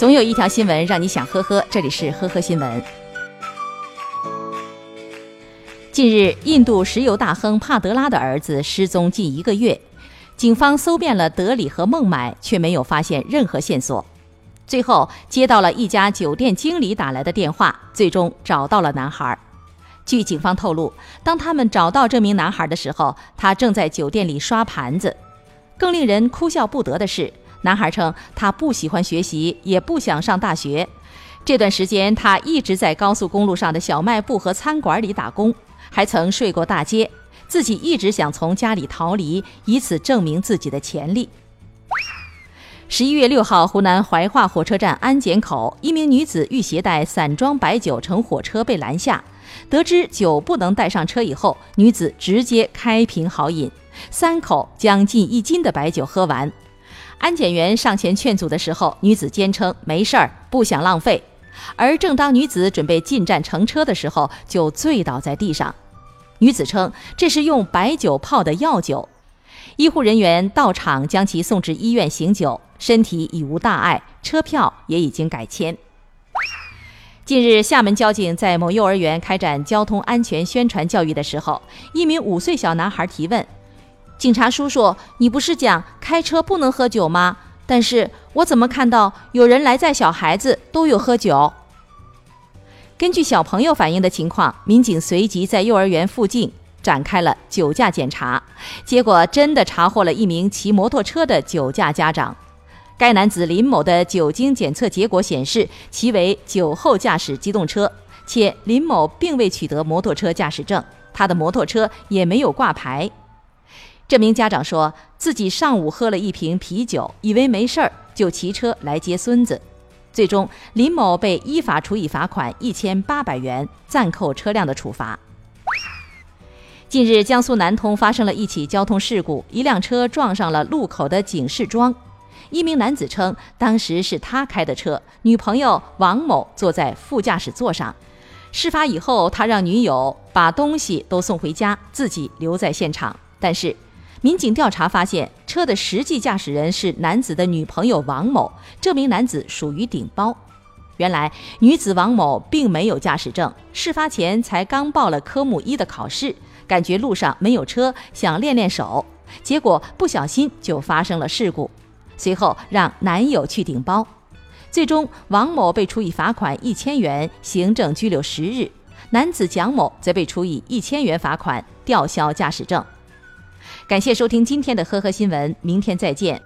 总有一条新闻让你想呵呵，这里是呵呵新闻。近日，印度石油大亨帕德拉的儿子失踪近一个月，警方搜遍了德里和孟买，却没有发现任何线索。最后，接到了一家酒店经理打来的电话，最终找到了男孩。据警方透露，当他们找到这名男孩的时候，他正在酒店里刷盘子。更令人哭笑不得的是。男孩称，他不喜欢学习，也不想上大学。这段时间，他一直在高速公路上的小卖部和餐馆里打工，还曾睡过大街。自己一直想从家里逃离，以此证明自己的潜力。十一月六号，湖南怀化火车站安检口，一名女子欲携带散装白酒乘火车被拦下，得知酒不能带上车以后，女子直接开瓶豪饮，三口将近一斤的白酒喝完。安检员上前劝阻的时候，女子坚称没事儿，不想浪费。而正当女子准备进站乘车的时候，就醉倒在地上。女子称这是用白酒泡的药酒。医护人员到场将其送至医院醒酒，身体已无大碍，车票也已经改签。近日，厦门交警在某幼儿园开展交通安全宣传教育的时候，一名五岁小男孩提问。警察叔叔，你不是讲开车不能喝酒吗？但是我怎么看到有人来载小孩子都有喝酒？根据小朋友反映的情况，民警随即在幼儿园附近展开了酒驾检查，结果真的查获了一名骑摩托车的酒驾家长。该男子林某的酒精检测结果显示，其为酒后驾驶机动车，且林某并未取得摩托车驾驶证，他的摩托车也没有挂牌。这名家长说自己上午喝了一瓶啤酒，以为没事儿，就骑车来接孙子。最终，林某被依法处以罚款一千八百元、暂扣车辆的处罚。近日，江苏南通发生了一起交通事故，一辆车撞上了路口的警示桩。一名男子称，当时是他开的车，女朋友王某坐在副驾驶座上。事发以后，他让女友把东西都送回家，自己留在现场，但是。民警调查发现，车的实际驾驶人是男子的女朋友王某。这名男子属于顶包。原来，女子王某并没有驾驶证，事发前才刚报了科目一的考试，感觉路上没有车，想练练手，结果不小心就发生了事故。随后让男友去顶包，最终王某被处以罚款一千元、行政拘留十日，男子蒋某则被处以一千元罚款、吊销驾驶证。感谢收听今天的呵呵新闻，明天再见。